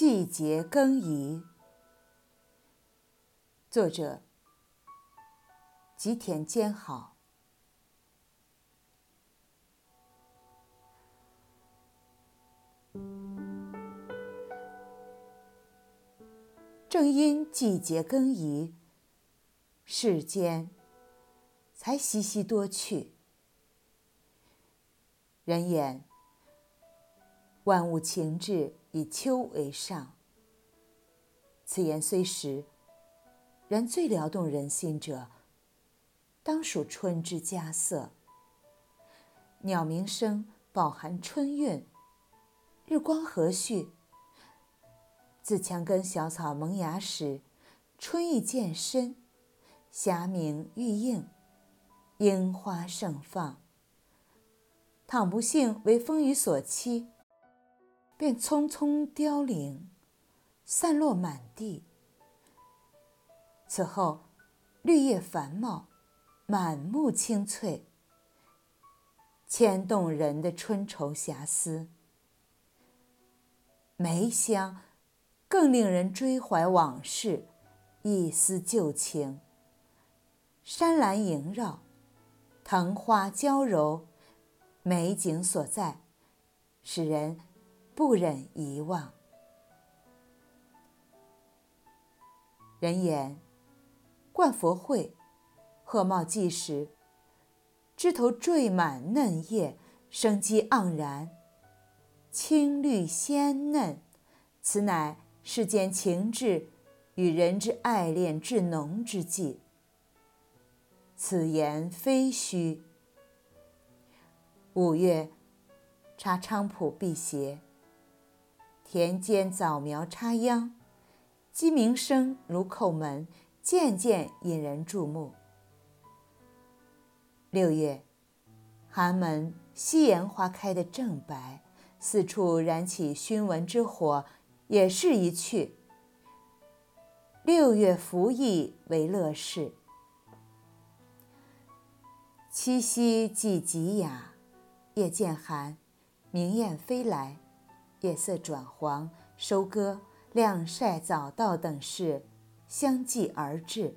季节更移，作者吉田兼好。正因季节更移，世间才稀稀多趣。人言。万物情志以秋为上。此言虽实，然最撩动人心者，当属春之佳色。鸟鸣声饱含春韵，日光和煦。自墙根小草萌芽时，春意渐深，霞明玉映，樱花盛放。倘不幸为风雨所欺。便匆匆凋零，散落满地。此后，绿叶繁茂，满目青翠，牵动人的春愁遐思。梅香更令人追怀往事，一丝旧情。山岚萦绕，藤花娇柔，美景所在，使人。不忍遗忘。人言，灌佛会，鹤茂季时，枝头缀满嫩叶，生机盎然，青绿鲜嫩，此乃世间情志与人之爱恋至浓之际。此言非虚。五月，插菖蒲辟邪。田间早苗插秧，鸡鸣声如叩门，渐渐引人注目。六月，寒门夕颜花开的正白，四处燃起熏蚊之火，也是一趣。六月拂意为乐事。七夕既极雅，夜渐寒，明雁飞来。夜色转黄，收割、晾晒、早稻等事相继而至，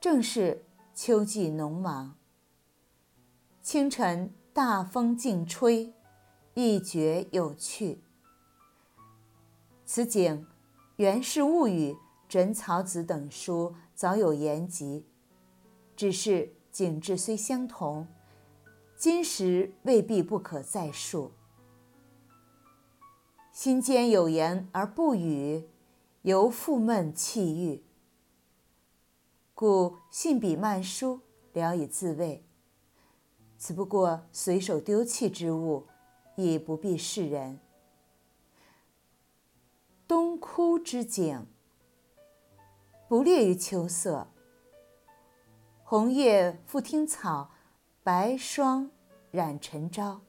正是秋季农忙。清晨大风劲吹，一绝有趣。此景，《源氏物语》《枕草子》等书早有言及，只是景致虽相同，今时未必不可再述。心间有言而不语，犹负闷气郁。故信笔慢书，聊以自慰。此不过随手丢弃之物，亦不必示人。冬枯之景，不劣于秋色。红叶覆听草，白霜染晨朝，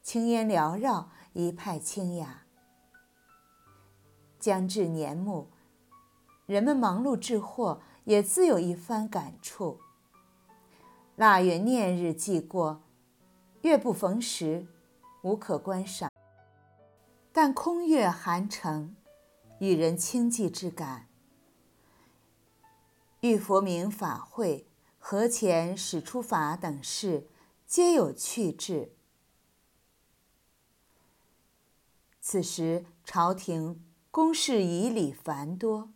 青烟缭绕，一派清雅。将至年暮，人们忙碌致货，也自有一番感触。腊月念日既过，月不逢时，无可观赏。但空月寒城，与人清寂之感。遇佛明法会、和前始出法等事，皆有趣致。此时朝廷。公事仪礼繁多，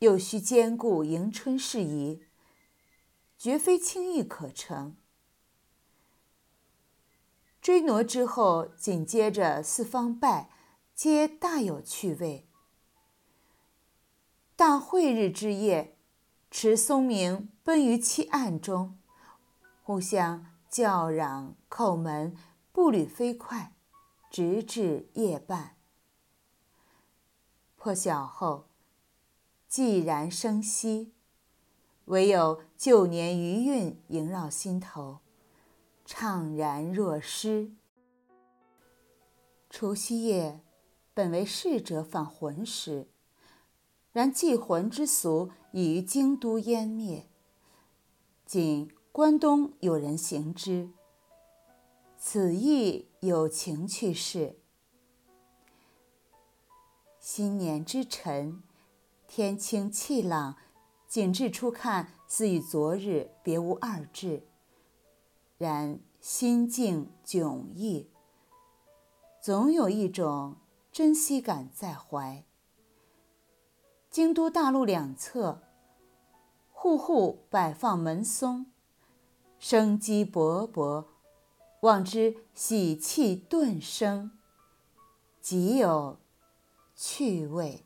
又需兼顾迎春事宜，绝非轻易可成。追挪之后，紧接着四方拜，皆大有趣味。大会日之夜，持松明奔于其案中，互相叫嚷叩门，步履飞快，直至夜半。破晓后，寂然生息，唯有旧年余韵萦绕心头，怅然若失。除夕夜本为逝者返魂时，然祭魂之俗已于京都湮灭，仅关东有人行之。此亦有情趣事。新年之晨，天清气朗，景致初看似与昨日别无二致，然心境迥异，总有一种珍惜感在怀。京都大路两侧，户户摆放门松，生机勃勃，望之喜气顿生，极有趣味。